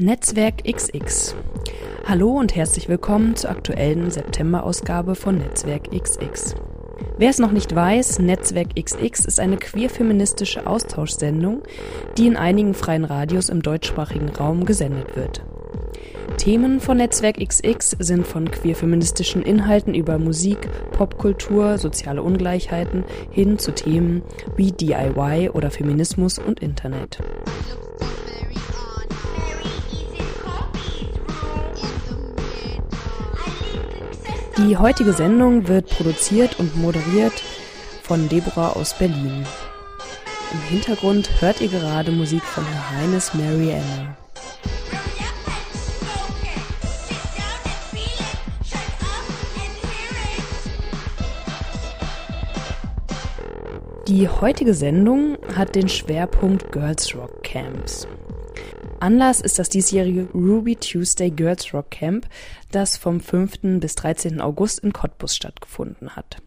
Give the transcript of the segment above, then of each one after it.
Netzwerk XX. Hallo und herzlich willkommen zur aktuellen September-Ausgabe von Netzwerk XX. Wer es noch nicht weiß, Netzwerk XX ist eine queer-feministische Austauschsendung, die in einigen freien Radios im deutschsprachigen Raum gesendet wird. Themen von Netzwerk XX sind von queer-feministischen Inhalten über Musik, Popkultur, soziale Ungleichheiten hin zu Themen wie DIY oder Feminismus und Internet. Die heutige Sendung wird produziert und moderiert von Deborah aus Berlin. Im Hintergrund hört ihr gerade Musik von Her Highness Mary Anna. Die heutige Sendung hat den Schwerpunkt Girls Rock Camps. Anlass ist das diesjährige Ruby Tuesday Girls Rock Camp, das vom 5. bis 13. August in Cottbus stattgefunden hat.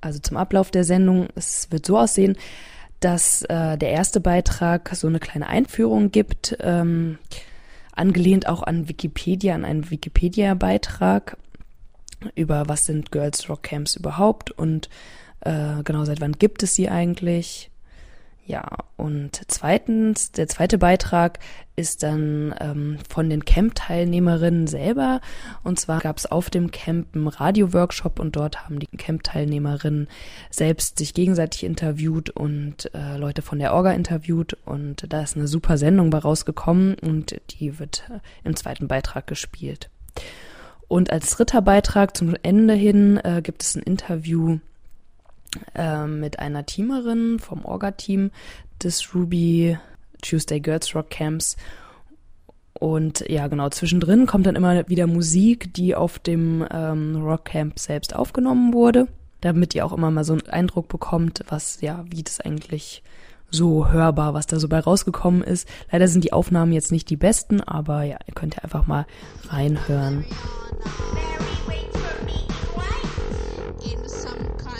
Also zum Ablauf der Sendung, es wird so aussehen, dass äh, der erste Beitrag so eine kleine Einführung gibt, ähm, angelehnt auch an Wikipedia, an einen Wikipedia-Beitrag über was sind Girls Rock Camps überhaupt und äh, genau seit wann gibt es sie eigentlich ja, und zweitens, der zweite Beitrag ist dann ähm, von den Camp-Teilnehmerinnen selber. Und zwar gab es auf dem Camp einen Radio-Workshop und dort haben die Camp-Teilnehmerinnen selbst sich gegenseitig interviewt und äh, Leute von der Orga interviewt. Und da ist eine super Sendung bei rausgekommen und die wird im zweiten Beitrag gespielt. Und als dritter Beitrag zum Ende hin äh, gibt es ein Interview äh, mit einer Teamerin vom Orga-Team des Ruby Tuesday Girls Rock Camps. Und ja, genau, zwischendrin kommt dann immer wieder Musik, die auf dem ähm, Rock Camp selbst aufgenommen wurde, damit ihr auch immer mal so einen Eindruck bekommt, was, ja, wie das eigentlich so hörbar, was da so bei rausgekommen ist. Leider sind die Aufnahmen jetzt nicht die besten, aber ja, ihr könnt ja einfach mal reinhören.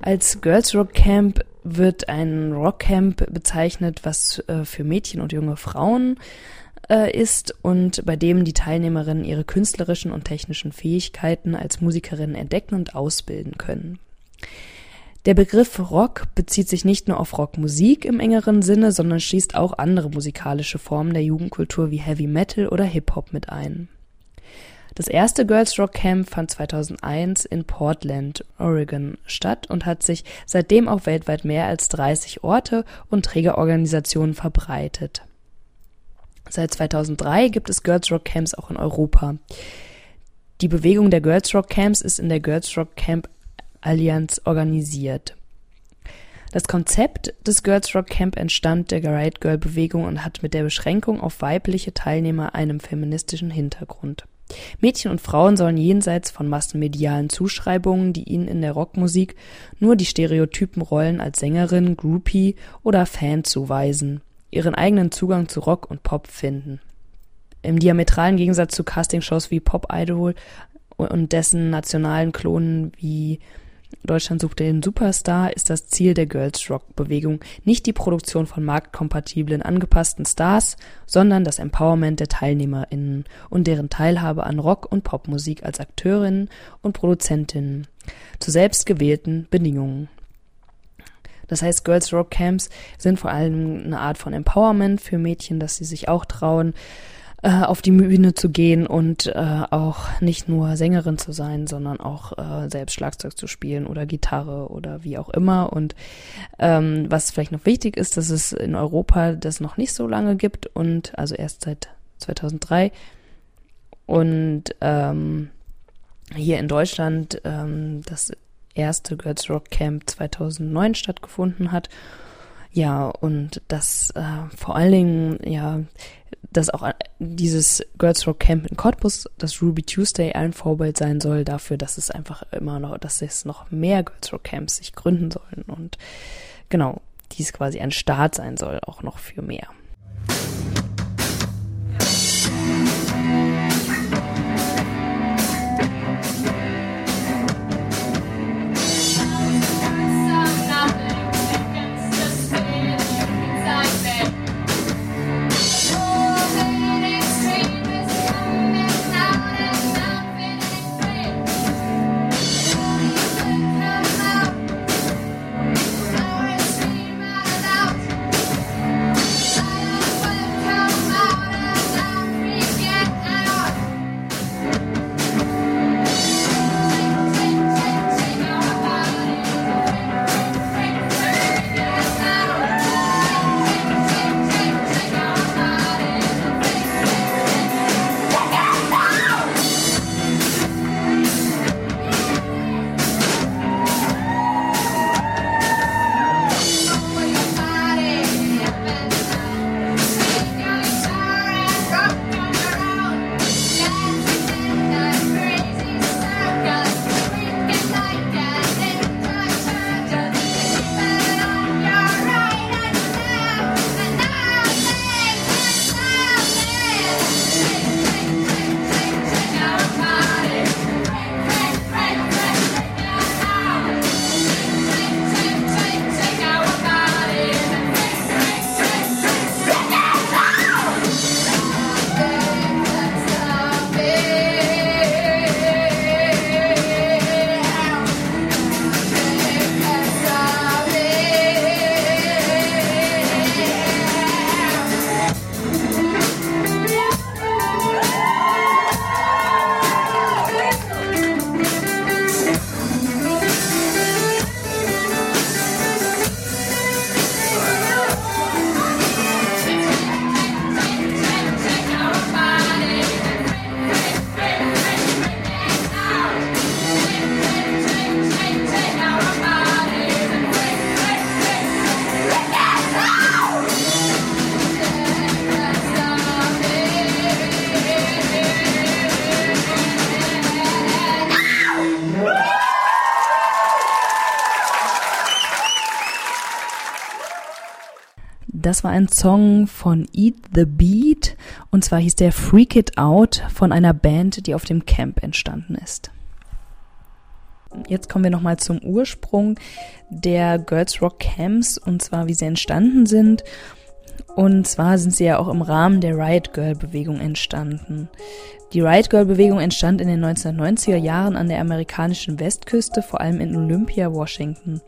Als Girls Rock Camp wird ein Rock Camp bezeichnet, was äh, für Mädchen und junge Frauen äh, ist und bei dem die Teilnehmerinnen ihre künstlerischen und technischen Fähigkeiten als Musikerinnen entdecken und ausbilden können. Der Begriff Rock bezieht sich nicht nur auf Rockmusik im engeren Sinne, sondern schließt auch andere musikalische Formen der Jugendkultur wie Heavy Metal oder Hip-Hop mit ein. Das erste Girls Rock Camp fand 2001 in Portland, Oregon statt und hat sich seitdem auf weltweit mehr als 30 Orte und Trägerorganisationen verbreitet. Seit 2003 gibt es Girls Rock Camps auch in Europa. Die Bewegung der Girls Rock Camps ist in der Girls Rock Camp Allianz organisiert. Das Konzept des Girls Rock Camp entstand der Riot Girl Bewegung und hat mit der Beschränkung auf weibliche Teilnehmer einen feministischen Hintergrund. Mädchen und Frauen sollen jenseits von massenmedialen Zuschreibungen, die ihnen in der Rockmusik nur die stereotypen Rollen als Sängerin, Groupie oder Fan zuweisen, ihren eigenen Zugang zu Rock und Pop finden. Im diametralen Gegensatz zu Castingshows wie Pop Idol und dessen nationalen Klonen wie Deutschland sucht den Superstar ist das Ziel der Girls Rock Bewegung nicht die Produktion von marktkompatiblen angepassten Stars, sondern das Empowerment der TeilnehmerInnen und deren Teilhabe an Rock- und Popmusik als Akteurinnen und Produzentinnen zu selbstgewählten Bedingungen. Das heißt, Girls Rock Camps sind vor allem eine Art von Empowerment für Mädchen, dass sie sich auch trauen, äh, auf die Bühne zu gehen und äh, auch nicht nur Sängerin zu sein, sondern auch äh, selbst Schlagzeug zu spielen oder Gitarre oder wie auch immer. Und ähm, was vielleicht noch wichtig ist, dass es in Europa das noch nicht so lange gibt und also erst seit 2003 und ähm, hier in Deutschland ähm, das erste Girls Rock Camp 2009 stattgefunden hat Ja, und das äh, vor allen Dingen, ja, dass auch dieses Girls Rock Camp in Cottbus, das Ruby Tuesday ein Vorbild sein soll dafür, dass es einfach immer noch, dass es noch mehr Girls Rock Camps sich gründen sollen und genau, dies quasi ein Start sein soll, auch noch für mehr. Das war ein Song von Eat the Beat und zwar hieß der Freak It Out von einer Band, die auf dem Camp entstanden ist. Jetzt kommen wir nochmal zum Ursprung der Girls Rock Camps und zwar wie sie entstanden sind. Und zwar sind sie ja auch im Rahmen der Riot Girl Bewegung entstanden. Die Riot Girl Bewegung entstand in den 1990er Jahren an der amerikanischen Westküste, vor allem in Olympia, Washington.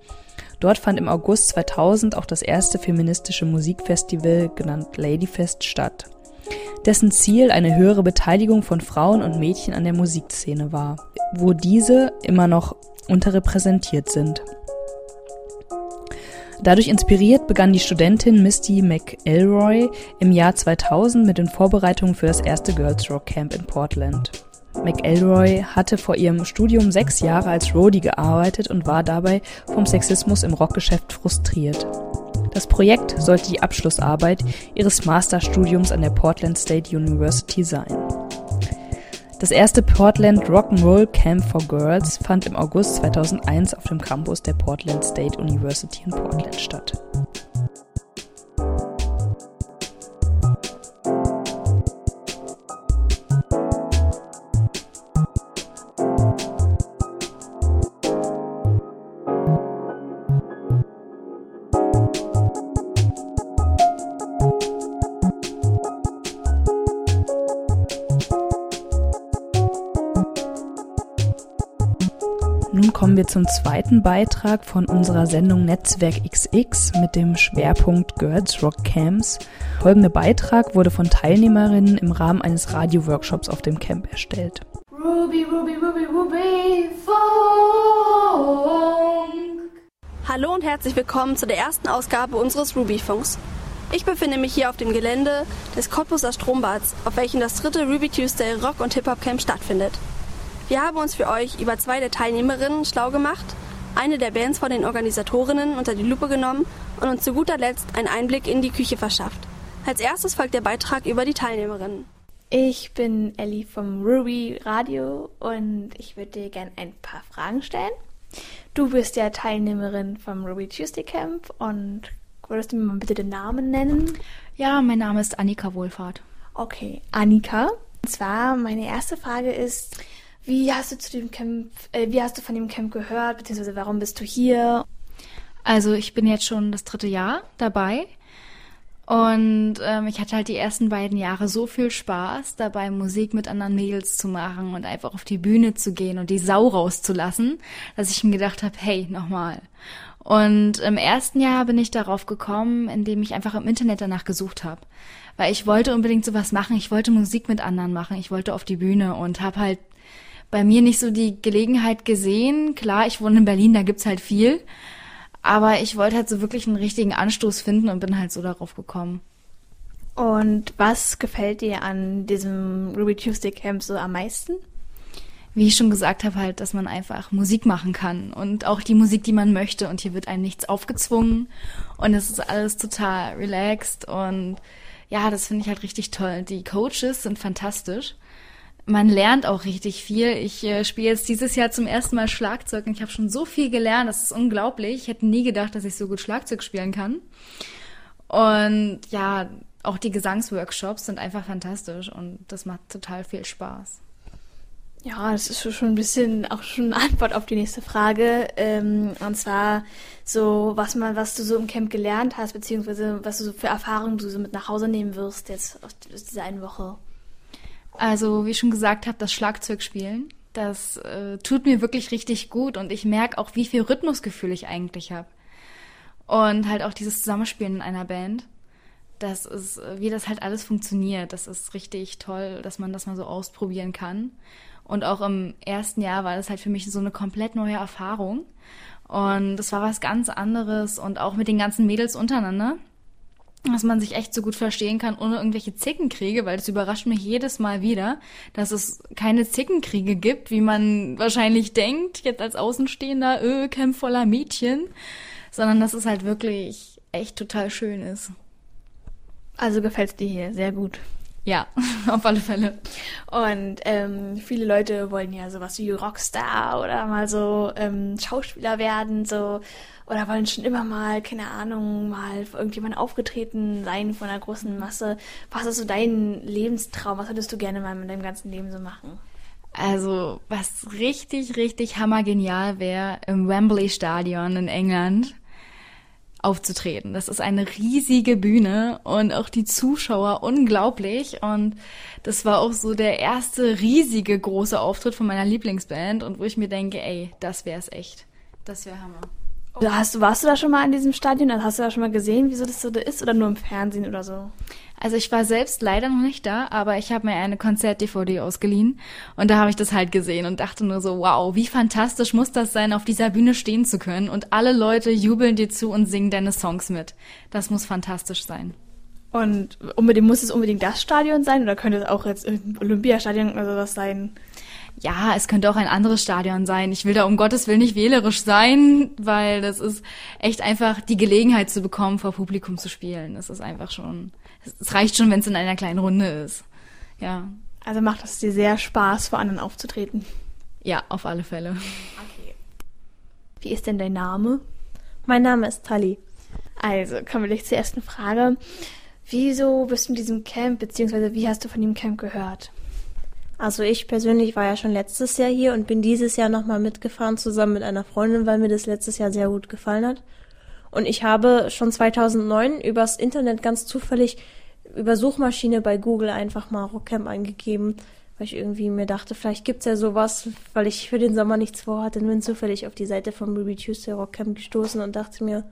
Dort fand im August 2000 auch das erste feministische Musikfestival, genannt Ladyfest, statt, dessen Ziel eine höhere Beteiligung von Frauen und Mädchen an der Musikszene war, wo diese immer noch unterrepräsentiert sind. Dadurch inspiriert begann die Studentin Misty McElroy im Jahr 2000 mit den Vorbereitungen für das erste Girls Rock Camp in Portland. McElroy hatte vor ihrem Studium sechs Jahre als Roadie gearbeitet und war dabei vom Sexismus im Rockgeschäft frustriert. Das Projekt sollte die Abschlussarbeit ihres Masterstudiums an der Portland State University sein. Das erste Portland Rock'n'Roll Camp for Girls fand im August 2001 auf dem Campus der Portland State University in Portland statt. Nun kommen wir zum zweiten Beitrag von unserer Sendung Netzwerk XX mit dem Schwerpunkt Girls Rock Camps. Folgender Beitrag wurde von Teilnehmerinnen im Rahmen eines Radio-Workshops auf dem Camp erstellt. Ruby, Ruby, Ruby, Ruby, Funk. Hallo und herzlich willkommen zu der ersten Ausgabe unseres Ruby-Funks. Ich befinde mich hier auf dem Gelände des Cottbuser Strombads, auf welchem das dritte Ruby Tuesday Rock und Hip-Hop Camp stattfindet. Wir haben uns für euch über zwei der Teilnehmerinnen schlau gemacht eine der Bands von den Organisatorinnen unter die Lupe genommen und uns zu guter Letzt einen Einblick in die Küche verschafft. Als erstes folgt der Beitrag über die Teilnehmerinnen. Ich bin Ellie vom Ruby Radio und ich würde dir gerne ein paar Fragen stellen. Du bist ja Teilnehmerin vom Ruby Tuesday Camp und würdest du mir mal bitte den Namen nennen? Ja, mein Name ist Annika Wohlfahrt. Okay, Annika. Und zwar meine erste Frage ist, wie hast du zu dem Camp, äh, wie hast du von dem Camp gehört, beziehungsweise warum bist du hier? Also ich bin jetzt schon das dritte Jahr dabei und ähm, ich hatte halt die ersten beiden Jahre so viel Spaß, dabei Musik mit anderen Mädels zu machen und einfach auf die Bühne zu gehen und die Sau rauszulassen, dass ich mir gedacht habe, hey, nochmal. Und im ersten Jahr bin ich darauf gekommen, indem ich einfach im Internet danach gesucht habe. Weil ich wollte unbedingt sowas machen, ich wollte Musik mit anderen machen, ich wollte auf die Bühne und habe halt bei mir nicht so die Gelegenheit gesehen. Klar, ich wohne in Berlin, da gibt's halt viel. Aber ich wollte halt so wirklich einen richtigen Anstoß finden und bin halt so darauf gekommen. Und was gefällt dir an diesem Ruby Tuesday Camp so am meisten? Wie ich schon gesagt habe, halt, dass man einfach Musik machen kann und auch die Musik, die man möchte. Und hier wird einem nichts aufgezwungen und es ist alles total relaxed und ja, das finde ich halt richtig toll. Die Coaches sind fantastisch man lernt auch richtig viel. Ich äh, spiele jetzt dieses Jahr zum ersten Mal Schlagzeug und ich habe schon so viel gelernt. Das ist unglaublich. Ich hätte nie gedacht, dass ich so gut Schlagzeug spielen kann. Und ja, auch die Gesangsworkshops sind einfach fantastisch und das macht total viel Spaß. Ja, das ist schon ein bisschen auch schon eine Antwort auf die nächste Frage. Ähm, und zwar so, was man, was du so im Camp gelernt hast, beziehungsweise was du so für Erfahrungen du so mit nach Hause nehmen wirst jetzt aus dieser einen Woche. Also, wie ich schon gesagt habe, das Schlagzeugspielen, das äh, tut mir wirklich richtig gut und ich merke auch, wie viel Rhythmusgefühl ich eigentlich habe. Und halt auch dieses Zusammenspielen in einer Band. Das ist, wie das halt alles funktioniert. Das ist richtig toll, dass man das mal so ausprobieren kann. Und auch im ersten Jahr war das halt für mich so eine komplett neue Erfahrung. Und das war was ganz anderes und auch mit den ganzen Mädels untereinander dass man sich echt so gut verstehen kann ohne irgendwelche Zickenkriege, weil es überrascht mich jedes Mal wieder, dass es keine Zickenkriege gibt, wie man wahrscheinlich denkt, jetzt als Außenstehender, öh, Camp voller Mädchen, sondern dass es halt wirklich echt total schön ist. Also gefällt's dir hier sehr gut. Ja, auf alle Fälle. Und ähm, viele Leute wollen ja sowas wie Rockstar oder mal so ähm, Schauspieler werden, so oder wollen schon immer mal, keine Ahnung, mal für irgendjemand aufgetreten sein von einer großen Masse. Was ist so dein Lebenstraum? Was würdest du gerne mal mit deinem ganzen Leben so machen? Also, was richtig, richtig hammergenial wäre, im Wembley Stadion in England aufzutreten. Das ist eine riesige Bühne und auch die Zuschauer unglaublich. Und das war auch so der erste riesige große Auftritt von meiner Lieblingsband und wo ich mir denke, ey, das wär's echt. Das wäre Hammer. Hast, warst du da schon mal in diesem Stadion? Also hast du da schon mal gesehen, wieso das so ist oder nur im Fernsehen oder so? Also ich war selbst leider noch nicht da, aber ich habe mir eine Konzert-DVD ausgeliehen und da habe ich das halt gesehen und dachte nur so, wow, wie fantastisch muss das sein, auf dieser Bühne stehen zu können und alle Leute jubeln dir zu und singen deine Songs mit. Das muss fantastisch sein. Und unbedingt muss es unbedingt das Stadion sein oder könnte es auch jetzt Olympiastadion oder sowas sein? Ja, es könnte auch ein anderes Stadion sein. Ich will da um Gottes Willen nicht wählerisch sein, weil das ist echt einfach die Gelegenheit zu bekommen, vor Publikum zu spielen. Das ist einfach schon, es reicht schon, wenn es in einer kleinen Runde ist. Ja. Also macht es dir sehr Spaß, vor anderen aufzutreten? Ja, auf alle Fälle. Okay. Wie ist denn dein Name? Mein Name ist Tali. Also, kommen wir gleich zur ersten Frage. Wieso bist du in diesem Camp, beziehungsweise wie hast du von dem Camp gehört? Also ich persönlich war ja schon letztes Jahr hier und bin dieses Jahr nochmal mitgefahren zusammen mit einer Freundin, weil mir das letztes Jahr sehr gut gefallen hat. Und ich habe schon 2009 übers Internet ganz zufällig über Suchmaschine bei Google einfach mal Rockcamp eingegeben, weil ich irgendwie mir dachte, vielleicht gibt's ja sowas, weil ich für den Sommer nichts vorhatte und bin zufällig auf die Seite von Ruby Tuesday Rockcamp gestoßen und dachte mir,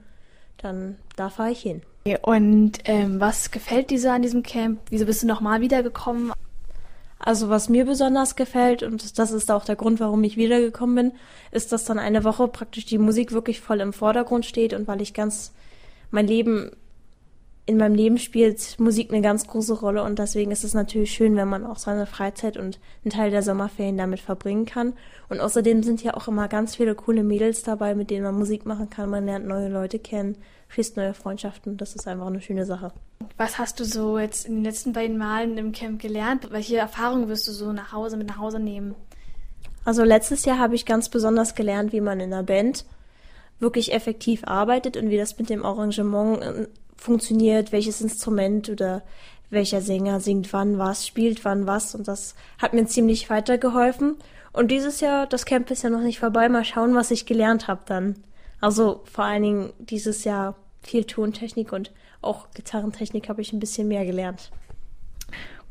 dann da fahre ich hin. Und ähm, was gefällt dir so an diesem Camp? Wieso bist du nochmal wiedergekommen? Also was mir besonders gefällt, und das ist auch der Grund, warum ich wiedergekommen bin, ist, dass dann eine Woche praktisch die Musik wirklich voll im Vordergrund steht und weil ich ganz mein Leben in meinem Leben spielt Musik eine ganz große Rolle und deswegen ist es natürlich schön, wenn man auch seine Freizeit und einen Teil der Sommerferien damit verbringen kann. Und außerdem sind ja auch immer ganz viele coole Mädels dabei, mit denen man Musik machen kann. Man lernt neue Leute kennen, schließt neue Freundschaften. Das ist einfach eine schöne Sache. Was hast du so jetzt in den letzten beiden Malen im Camp gelernt? Welche Erfahrungen wirst du so nach Hause mit nach Hause nehmen? Also letztes Jahr habe ich ganz besonders gelernt, wie man in einer Band wirklich effektiv arbeitet und wie das mit dem Arrangement funktioniert, welches Instrument oder welcher Sänger singt wann was, spielt wann was und das hat mir ziemlich weitergeholfen. Und dieses Jahr, das Camp ist ja noch nicht vorbei, mal schauen, was ich gelernt habe dann. Also vor allen Dingen dieses Jahr viel Tontechnik und auch Gitarrentechnik habe ich ein bisschen mehr gelernt.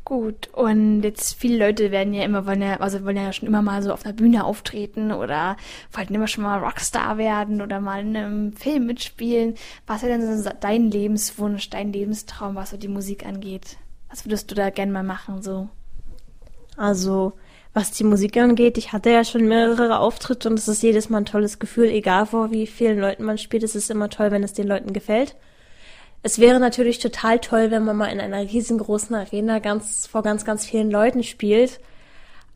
Gut, und jetzt viele Leute werden ja immer, wollen ja, also wollen ja schon immer mal so auf der Bühne auftreten oder wollten immer schon mal Rockstar werden oder mal in einem Film mitspielen. Was wäre denn so dein Lebenswunsch, dein Lebenstraum, was so die Musik angeht? Was würdest du da gerne mal machen, so? Also, was die Musik angeht, ich hatte ja schon mehrere Auftritte und es ist jedes Mal ein tolles Gefühl, egal vor wie vielen Leuten man spielt, es ist immer toll, wenn es den Leuten gefällt. Es wäre natürlich total toll, wenn man mal in einer riesengroßen Arena ganz, vor ganz, ganz vielen Leuten spielt.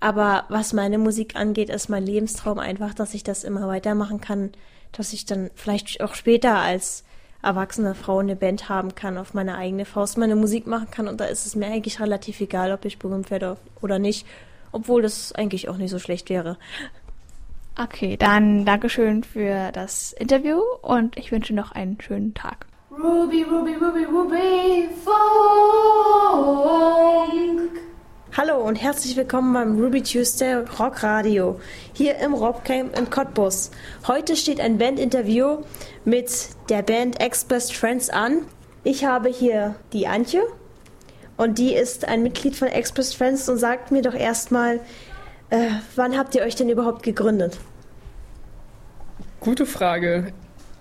Aber was meine Musik angeht, ist mein Lebenstraum einfach, dass ich das immer weitermachen kann, dass ich dann vielleicht auch später als erwachsene Frau eine Band haben kann, auf meine eigene Faust meine Musik machen kann. Und da ist es mir eigentlich relativ egal, ob ich berühmt werde oder nicht, obwohl das eigentlich auch nicht so schlecht wäre. Okay, dann Dankeschön für das Interview und ich wünsche noch einen schönen Tag. Ruby, Ruby, Ruby, Ruby, Funk. Hallo und herzlich willkommen beim Ruby Tuesday Rock Radio hier im Rockcamp in Cottbus. Heute steht ein Bandinterview mit der Band Ex-Best Friends an. Ich habe hier die Antje und die ist ein Mitglied von Ex-Best Friends und sagt mir doch erstmal, äh, wann habt ihr euch denn überhaupt gegründet? Gute Frage.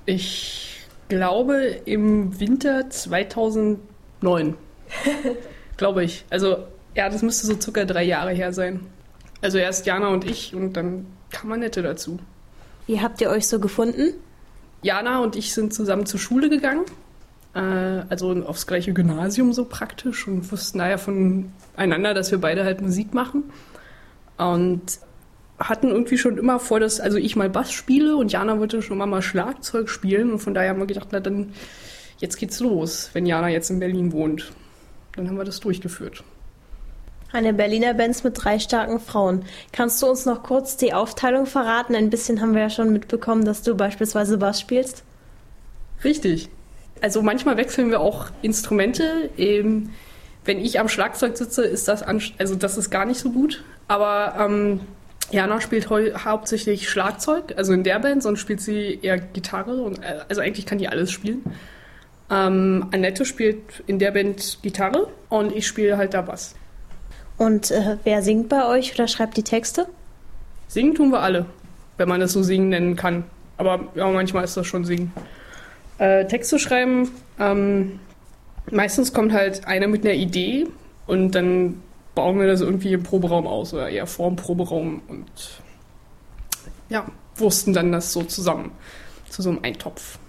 Ich glaube im Winter 2009. glaube ich. Also ja, das müsste so circa drei Jahre her sein. Also erst Jana und ich und dann kam Annette dazu. Wie habt ihr euch so gefunden? Jana und ich sind zusammen zur Schule gegangen. Äh, also aufs gleiche Gymnasium so praktisch und wussten daher voneinander, dass wir beide halt Musik machen. Und hatten irgendwie schon immer vor, dass also ich mal Bass spiele und Jana wollte schon immer mal Schlagzeug spielen und von daher haben wir gedacht, na dann jetzt geht's los, wenn Jana jetzt in Berlin wohnt. Dann haben wir das durchgeführt. Eine Berliner Band mit drei starken Frauen. Kannst du uns noch kurz die Aufteilung verraten? Ein bisschen haben wir ja schon mitbekommen, dass du beispielsweise Bass spielst. Richtig. Also manchmal wechseln wir auch Instrumente. Ähm, wenn ich am Schlagzeug sitze, ist das also das ist gar nicht so gut. Aber ähm, Jana spielt hauptsächlich Schlagzeug, also in der Band, sonst spielt sie eher Gitarre. Und, äh, also eigentlich kann die alles spielen. Ähm, Annette spielt in der Band Gitarre und ich spiele halt da Bass. Und äh, wer singt bei euch oder schreibt die Texte? Singen tun wir alle, wenn man es so singen nennen kann. Aber ja, manchmal ist das schon singen. Äh, Texte schreiben, ähm, meistens kommt halt einer mit einer Idee und dann bauen wir das irgendwie im Proberaum aus oder eher vor dem Proberaum und ja, wursten dann das so zusammen zu so einem Eintopf.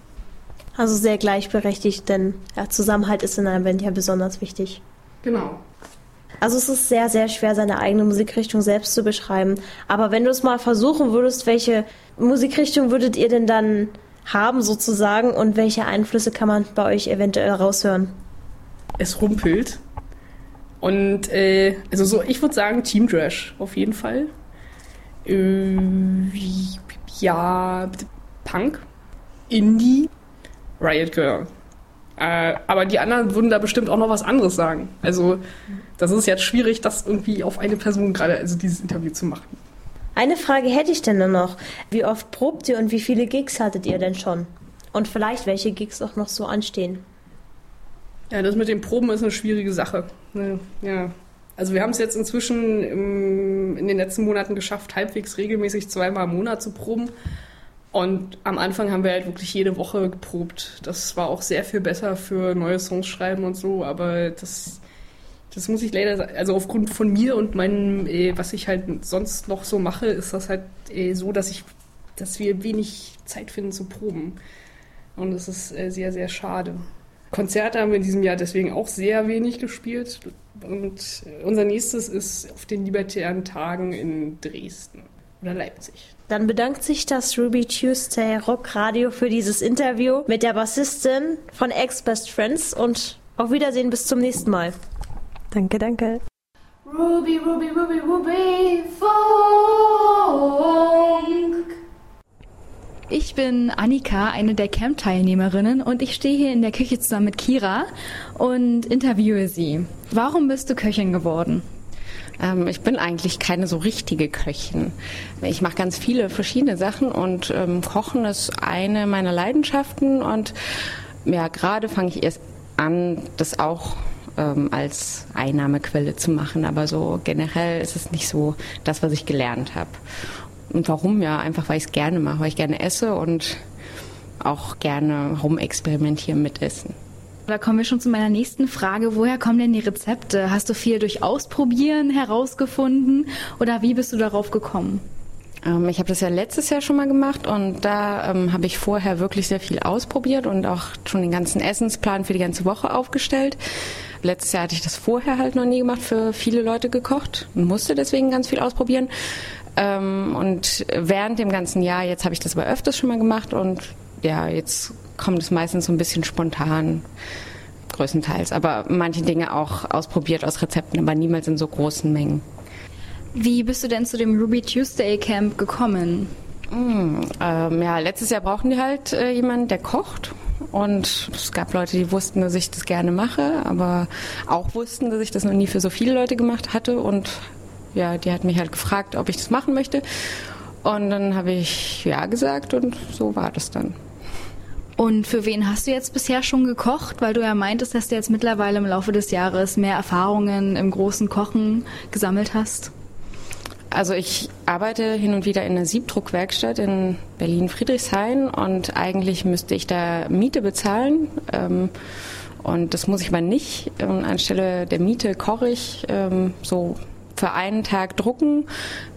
Also sehr gleichberechtigt, denn ja, Zusammenhalt ist in einer Band ja besonders wichtig. Genau. Also es ist sehr, sehr schwer, seine eigene Musikrichtung selbst zu beschreiben. Aber wenn du es mal versuchen würdest, welche Musikrichtung würdet ihr denn dann haben sozusagen und welche Einflüsse kann man bei euch eventuell raushören? Es rumpelt. Und äh, also so, ich würde sagen Team Trash auf jeden Fall. Äh, ja, Punk, Indie, Riot Girl. Äh, aber die anderen würden da bestimmt auch noch was anderes sagen. Also das ist jetzt schwierig, das irgendwie auf eine Person gerade, also dieses Interview zu machen. Eine Frage hätte ich denn nur noch. Wie oft probt ihr und wie viele Gigs hattet ihr denn schon? Und vielleicht welche Gigs auch noch so anstehen? Ja, das mit den Proben ist eine schwierige Sache. Ne, ja. Also wir haben es jetzt inzwischen im, in den letzten Monaten geschafft, halbwegs regelmäßig zweimal im Monat zu proben. Und am Anfang haben wir halt wirklich jede Woche geprobt. Das war auch sehr viel besser für neue Songs schreiben und so, aber das, das muss ich leider sagen. Also aufgrund von mir und meinem, äh, was ich halt sonst noch so mache, ist das halt äh, so, dass ich, dass wir wenig Zeit finden zu proben. Und das ist äh, sehr, sehr schade. Konzerte haben wir in diesem Jahr deswegen auch sehr wenig gespielt. Und unser nächstes ist auf den Libertären Tagen in Dresden oder Leipzig. Dann bedankt sich das Ruby Tuesday Rock Radio für dieses Interview mit der Bassistin von Ex-Best Friends und auf Wiedersehen bis zum nächsten Mal. Danke, danke. Ruby, Ruby, Ruby, Ruby, Funk. Ich bin Annika, eine der Camp-Teilnehmerinnen und ich stehe hier in der Küche zusammen mit Kira und interviewe sie. Warum bist du Köchin geworden? Ähm, ich bin eigentlich keine so richtige Köchin. Ich mache ganz viele verschiedene Sachen und ähm, Kochen ist eine meiner Leidenschaften und ja, gerade fange ich erst an, das auch ähm, als Einnahmequelle zu machen, aber so generell ist es nicht so das, was ich gelernt habe. Und warum? Ja, einfach weil ich es gerne mache, weil ich gerne esse und auch gerne rumexperimentieren mit Essen. Da kommen wir schon zu meiner nächsten Frage. Woher kommen denn die Rezepte? Hast du viel durch Ausprobieren herausgefunden oder wie bist du darauf gekommen? Ähm, ich habe das ja letztes Jahr schon mal gemacht und da ähm, habe ich vorher wirklich sehr viel ausprobiert und auch schon den ganzen Essensplan für die ganze Woche aufgestellt. Letztes Jahr hatte ich das vorher halt noch nie gemacht, für viele Leute gekocht und musste deswegen ganz viel ausprobieren. Ähm, und während dem ganzen Jahr, jetzt habe ich das aber öfters schon mal gemacht und ja, jetzt kommt es meistens so ein bisschen spontan, größtenteils. Aber manche Dinge auch ausprobiert aus Rezepten, aber niemals in so großen Mengen. Wie bist du denn zu dem Ruby Tuesday Camp gekommen? Mm, ähm, ja, letztes Jahr brauchten die halt äh, jemanden, der kocht. Und es gab Leute, die wussten, dass ich das gerne mache, aber auch wussten, dass ich das noch nie für so viele Leute gemacht hatte. Und ja, die hat mich halt gefragt, ob ich das machen möchte. Und dann habe ich ja gesagt und so war das dann. Und für wen hast du jetzt bisher schon gekocht? Weil du ja meintest, dass du jetzt mittlerweile im Laufe des Jahres mehr Erfahrungen im großen Kochen gesammelt hast. Also ich arbeite hin und wieder in einer Siebdruckwerkstatt in Berlin-Friedrichshain und eigentlich müsste ich da Miete bezahlen. Ähm, und das muss ich mal nicht. Ähm, anstelle der Miete koche ich ähm, so für einen Tag drucken,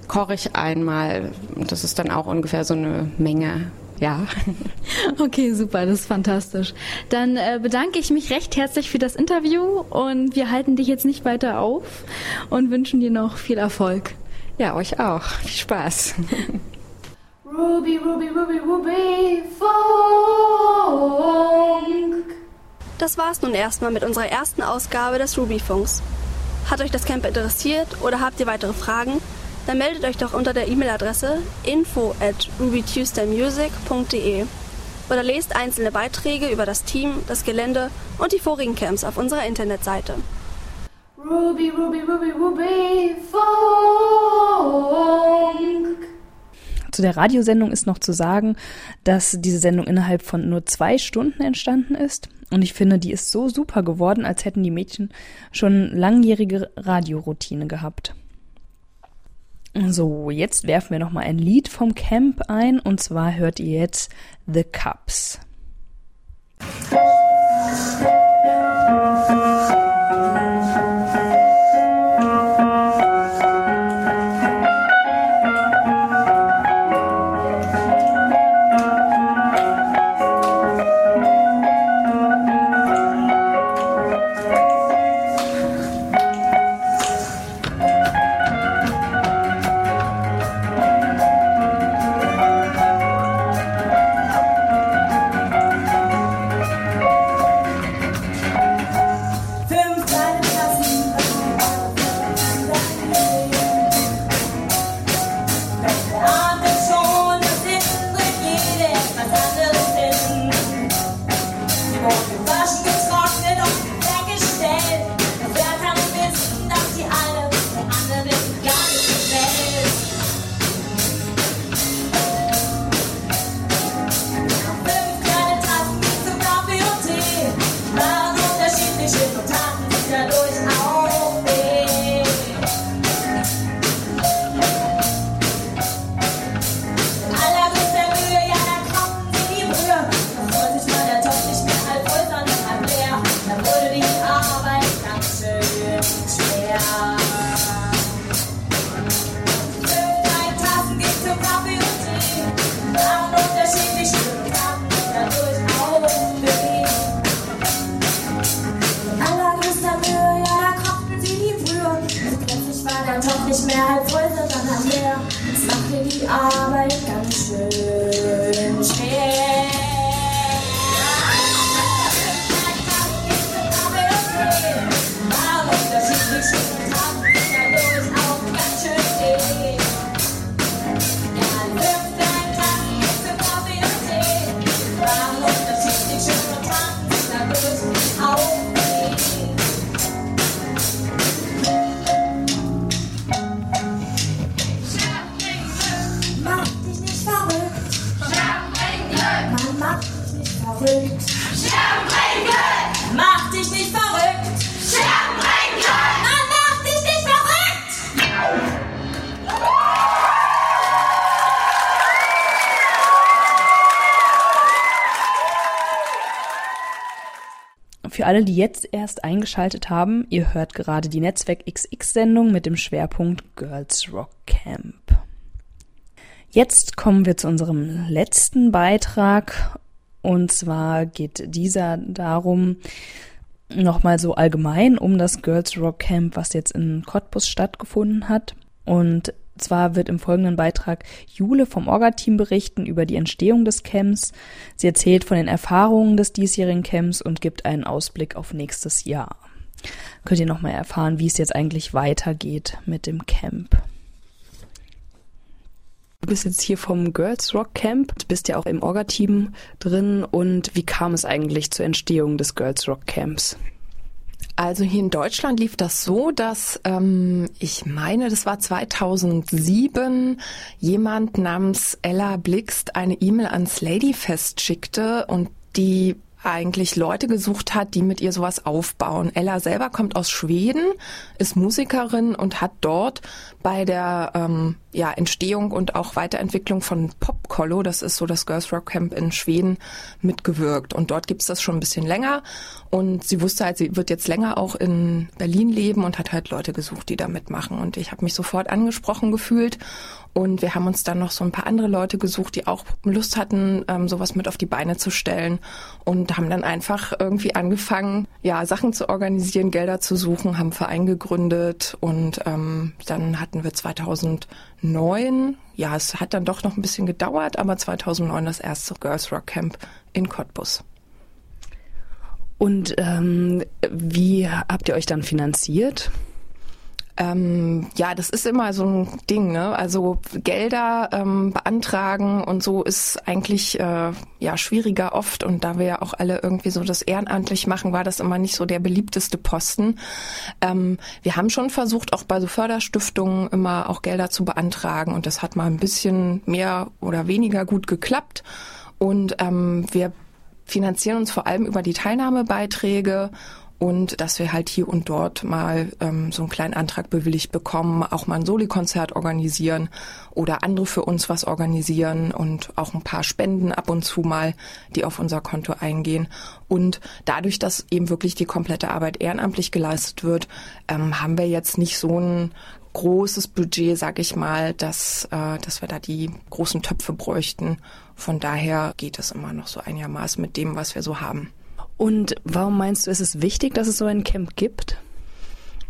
koche ich einmal. Das ist dann auch ungefähr so eine Menge ja. Okay, super, das ist fantastisch. Dann äh, bedanke ich mich recht herzlich für das Interview und wir halten dich jetzt nicht weiter auf und wünschen dir noch viel Erfolg. Ja, euch auch. Viel Spaß. Ruby, Ruby, Ruby, Ruby, Funk. Das war's nun erstmal mit unserer ersten Ausgabe des Rubyfunks. Hat euch das Camp interessiert oder habt ihr weitere Fragen? dann meldet euch doch unter der E-Mail-Adresse info at rubytuesdaymusic.de oder lest einzelne Beiträge über das Team, das Gelände und die vorigen Camps auf unserer Internetseite. Ruby, Ruby, Ruby, Ruby, Funk. Zu der Radiosendung ist noch zu sagen, dass diese Sendung innerhalb von nur zwei Stunden entstanden ist. Und ich finde, die ist so super geworden, als hätten die Mädchen schon langjährige Radioroutine gehabt. So, jetzt werfen wir noch mal ein Lied vom Camp ein und zwar hört ihr jetzt The Cups. Scherbenbringen! Alle, die jetzt erst eingeschaltet haben, ihr hört gerade die Netzwerk XX-Sendung mit dem Schwerpunkt Girls Rock Camp. Jetzt kommen wir zu unserem letzten Beitrag. Und zwar geht dieser darum, nochmal so allgemein um das Girls Rock Camp, was jetzt in Cottbus stattgefunden hat. Und zwar wird im folgenden Beitrag Jule vom Orga-Team berichten über die Entstehung des Camps. Sie erzählt von den Erfahrungen des diesjährigen Camps und gibt einen Ausblick auf nächstes Jahr. Könnt ihr nochmal erfahren, wie es jetzt eigentlich weitergeht mit dem Camp. Du bist jetzt hier vom Girls Rock Camp, du bist ja auch im Orga-Team drin und wie kam es eigentlich zur Entstehung des Girls Rock Camps? Also hier in Deutschland lief das so, dass ähm, ich meine, das war 2007, jemand namens Ella Blixt eine E-Mail ans Ladyfest schickte und die eigentlich Leute gesucht hat, die mit ihr sowas aufbauen. Ella selber kommt aus Schweden, ist Musikerin und hat dort bei der ähm, ja, Entstehung und auch Weiterentwicklung von Popkollo, das ist so das Girls Rock Camp in Schweden, mitgewirkt. Und dort gibt's das schon ein bisschen länger. Und sie wusste halt, sie wird jetzt länger auch in Berlin leben und hat halt Leute gesucht, die da mitmachen. Und ich habe mich sofort angesprochen gefühlt. Und wir haben uns dann noch so ein paar andere Leute gesucht, die auch Lust hatten, ähm, sowas mit auf die Beine zu stellen. Und haben dann einfach irgendwie angefangen, ja, Sachen zu organisieren, Gelder zu suchen, haben Verein gegründet und ähm, dann hatten wir 2009, ja, es hat dann doch noch ein bisschen gedauert, aber 2009 das erste Girls Rock Camp in Cottbus. Und ähm, wie habt ihr euch dann finanziert? Ähm, ja, das ist immer so ein Ding, ne? Also Gelder ähm, beantragen und so ist eigentlich äh, ja schwieriger oft. Und da wir ja auch alle irgendwie so das ehrenamtlich machen, war das immer nicht so der beliebteste Posten. Ähm, wir haben schon versucht, auch bei so Förderstiftungen immer auch Gelder zu beantragen und das hat mal ein bisschen mehr oder weniger gut geklappt. Und ähm, wir finanzieren uns vor allem über die Teilnahmebeiträge und dass wir halt hier und dort mal ähm, so einen kleinen Antrag bewilligt bekommen, auch mal ein Soli-Konzert organisieren oder andere für uns was organisieren und auch ein paar Spenden ab und zu mal, die auf unser Konto eingehen. Und dadurch, dass eben wirklich die komplette Arbeit ehrenamtlich geleistet wird, ähm, haben wir jetzt nicht so ein großes Budget, sag ich mal, dass, äh, dass wir da die großen Töpfe bräuchten. Von daher geht es immer noch so einigermaßen mit dem, was wir so haben. Und warum meinst du, ist es wichtig, dass es so ein Camp gibt?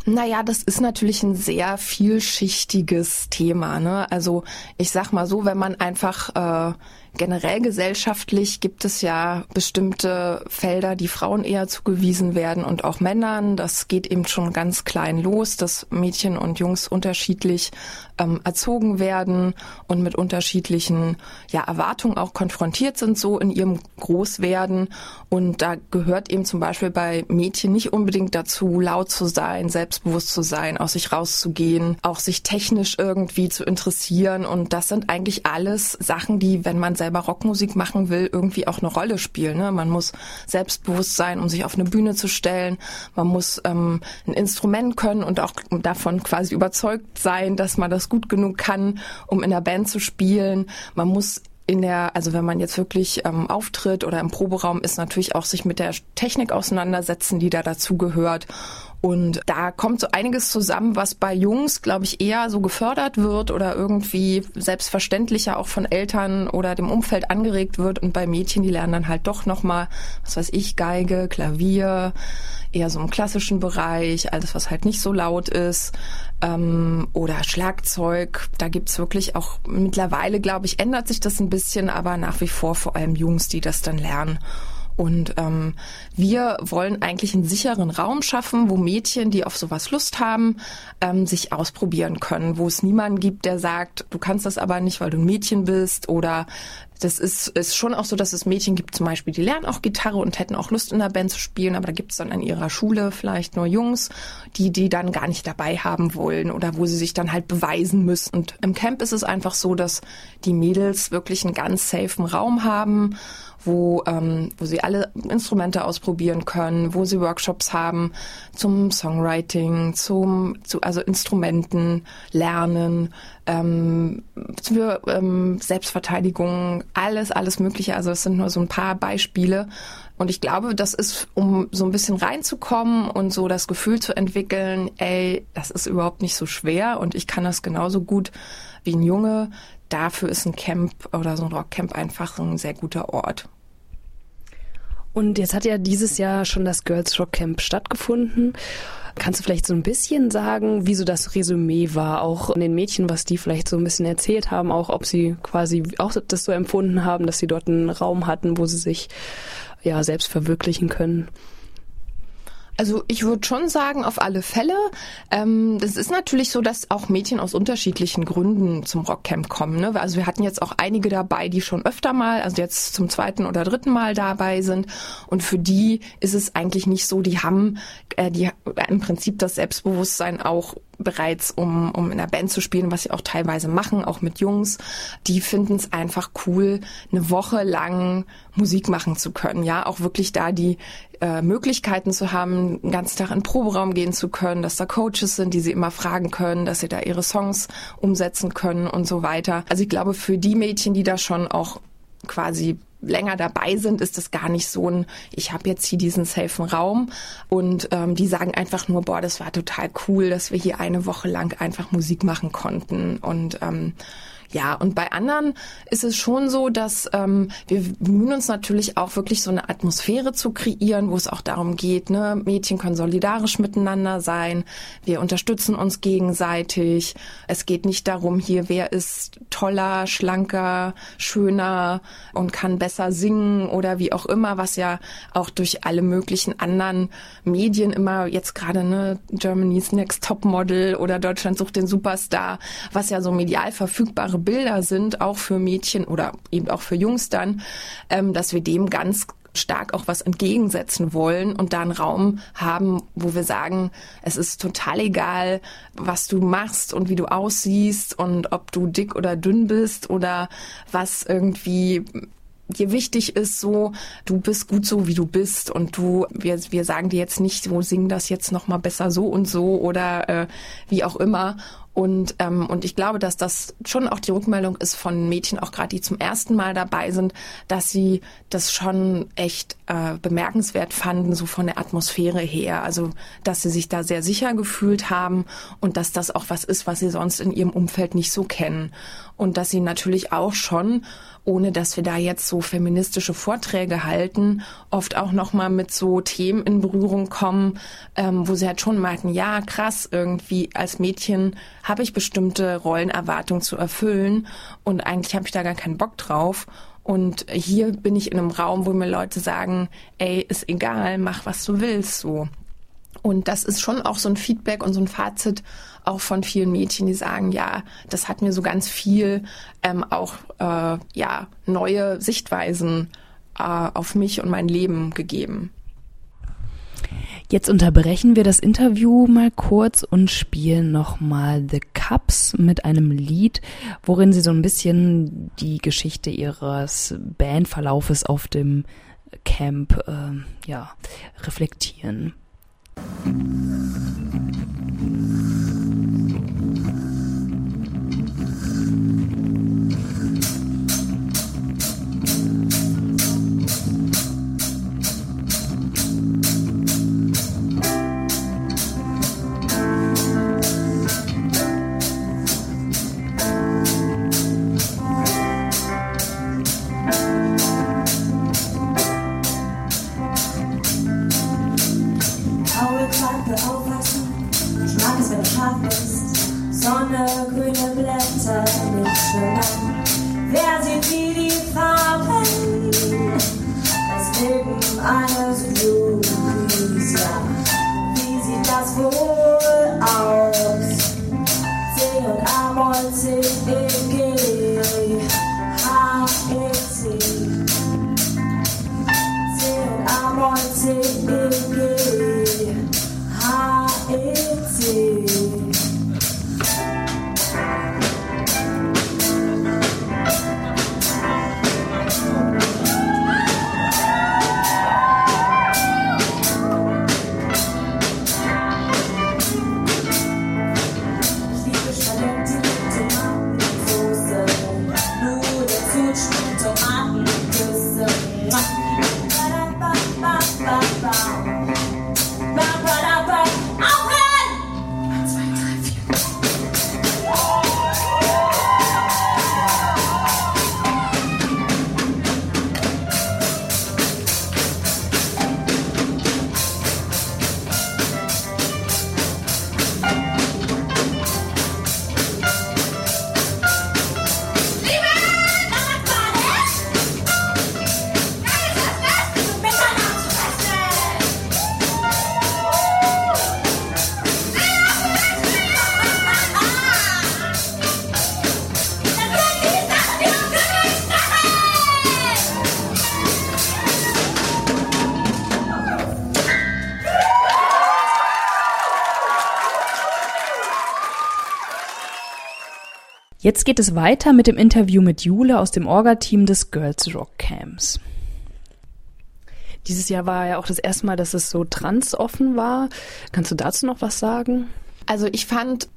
Naja, das ist natürlich ein sehr vielschichtiges Thema. Ne? Also ich sag mal so, wenn man einfach äh, generell gesellschaftlich gibt es ja bestimmte Felder, die Frauen eher zugewiesen werden und auch Männern. Das geht eben schon ganz klein los, dass Mädchen und Jungs unterschiedlich ähm, erzogen werden und mit unterschiedlichen ja, Erwartungen auch konfrontiert sind, so in ihrem Großwerden. Und da gehört eben zum Beispiel bei Mädchen nicht unbedingt dazu, laut zu sein, selbstbewusst zu sein, aus sich rauszugehen, auch sich technisch irgendwie zu interessieren. Und das sind eigentlich alles Sachen, die, wenn man selber Rockmusik machen will, irgendwie auch eine Rolle spielen. Ne? Man muss selbstbewusst sein, um sich auf eine Bühne zu stellen. Man muss ähm, ein Instrument können und auch davon quasi überzeugt sein, dass man das gut genug kann, um in der Band zu spielen. Man muss in der, also wenn man jetzt wirklich ähm, auftritt oder im Proberaum ist, natürlich auch sich mit der Technik auseinandersetzen, die da dazu gehört. Und da kommt so einiges zusammen, was bei Jungs, glaube ich, eher so gefördert wird oder irgendwie selbstverständlicher auch von Eltern oder dem Umfeld angeregt wird. Und bei Mädchen, die lernen dann halt doch nochmal, was weiß ich, Geige, Klavier, eher so im klassischen Bereich, alles, was halt nicht so laut ist. Ähm, oder Schlagzeug. Da gibt's wirklich auch mittlerweile, glaube ich, ändert sich das ein bisschen, aber nach wie vor vor allem Jungs, die das dann lernen. Und ähm, wir wollen eigentlich einen sicheren Raum schaffen, wo Mädchen, die auf sowas Lust haben, ähm, sich ausprobieren können, wo es niemanden gibt, der sagt, du kannst das aber nicht, weil du ein Mädchen bist. Oder das ist, ist schon auch so, dass es Mädchen gibt, zum Beispiel, die lernen auch Gitarre und hätten auch Lust in der Band zu spielen, aber da gibt es dann an ihrer Schule vielleicht nur Jungs, die die dann gar nicht dabei haben wollen oder wo sie sich dann halt beweisen müssen. Und im Camp ist es einfach so, dass die Mädels wirklich einen ganz safen Raum haben, wo, ähm, wo sie alle Instrumente ausprobieren können, wo sie Workshops haben zum Songwriting, zum, zu, also Instrumenten lernen, ähm, für ähm, Selbstverteidigung, alles, alles Mögliche. Also es sind nur so ein paar Beispiele. Und ich glaube, das ist, um so ein bisschen reinzukommen und so das Gefühl zu entwickeln, ey, das ist überhaupt nicht so schwer und ich kann das genauso gut wie ein Junge. Dafür ist ein Camp oder so ein Rockcamp einfach ein sehr guter Ort. Und jetzt hat ja dieses Jahr schon das Girls Rock Camp stattgefunden. Kannst du vielleicht so ein bisschen sagen, wie so das Resümee war, auch in den Mädchen, was die vielleicht so ein bisschen erzählt haben, auch ob sie quasi auch das so empfunden haben, dass sie dort einen Raum hatten, wo sie sich ja selbst verwirklichen können? Also ich würde schon sagen, auf alle Fälle. Ähm, das ist natürlich so, dass auch Mädchen aus unterschiedlichen Gründen zum Rockcamp kommen. Ne? Also wir hatten jetzt auch einige dabei, die schon öfter mal, also jetzt zum zweiten oder dritten Mal dabei sind. Und für die ist es eigentlich nicht so, die haben äh, die im Prinzip das Selbstbewusstsein auch bereits, um, um in der Band zu spielen, was sie auch teilweise machen, auch mit Jungs. Die finden es einfach cool, eine Woche lang Musik machen zu können. Ja, auch wirklich da die äh, Möglichkeiten zu haben, den ganzen Tag in den Proberaum gehen zu können, dass da Coaches sind, die sie immer fragen können, dass sie da ihre Songs umsetzen können und so weiter. Also ich glaube, für die Mädchen, die da schon auch quasi länger dabei sind, ist das gar nicht so ein, ich habe jetzt hier diesen safen Raum. Und ähm, die sagen einfach nur, boah, das war total cool, dass wir hier eine Woche lang einfach Musik machen konnten. Und ähm, ja, und bei anderen ist es schon so, dass ähm, wir bemühen uns natürlich auch wirklich so eine Atmosphäre zu kreieren, wo es auch darum geht, ne, Mädchen können solidarisch miteinander sein, wir unterstützen uns gegenseitig. Es geht nicht darum, hier wer ist toller, schlanker, schöner und kann besser singen oder wie auch immer, was ja auch durch alle möglichen anderen Medien immer jetzt gerade ne Germany's Next Top Model oder Deutschland sucht den Superstar, was ja so medial verfügbare klare Bilder sind, auch für Mädchen oder eben auch für Jungs dann, ähm, dass wir dem ganz stark auch was entgegensetzen wollen und da einen Raum haben, wo wir sagen, es ist total egal, was du machst und wie du aussiehst und ob du dick oder dünn bist oder was irgendwie dir wichtig ist, so, du bist gut so, wie du bist und du, wir, wir sagen dir jetzt nicht, wo sing das jetzt nochmal besser so und so oder äh, wie auch immer. Und, ähm, und ich glaube, dass das schon auch die Rückmeldung ist von Mädchen, auch gerade die zum ersten Mal dabei sind, dass sie das schon echt äh, bemerkenswert fanden, so von der Atmosphäre her. Also, dass sie sich da sehr sicher gefühlt haben und dass das auch was ist, was sie sonst in ihrem Umfeld nicht so kennen. Und dass sie natürlich auch schon ohne dass wir da jetzt so feministische Vorträge halten, oft auch nochmal mit so Themen in Berührung kommen, ähm, wo sie halt schon meinten, ja, krass, irgendwie als Mädchen habe ich bestimmte Rollenerwartungen zu erfüllen und eigentlich habe ich da gar keinen Bock drauf. Und hier bin ich in einem Raum, wo mir Leute sagen, ey, ist egal, mach was du willst, so. Und das ist schon auch so ein Feedback und so ein Fazit auch von vielen Mädchen, die sagen, ja, das hat mir so ganz viel ähm, auch äh, ja neue Sichtweisen äh, auf mich und mein Leben gegeben. Jetzt unterbrechen wir das Interview mal kurz und spielen nochmal The Cups mit einem Lied, worin sie so ein bisschen die Geschichte ihres Bandverlaufes auf dem Camp äh, ja, reflektieren. うん。Jetzt geht es weiter mit dem Interview mit Jule aus dem Orga-Team des Girls Rock Camps. Dieses Jahr war ja auch das erste Mal, dass es so transoffen war. Kannst du dazu noch was sagen? Also ich fand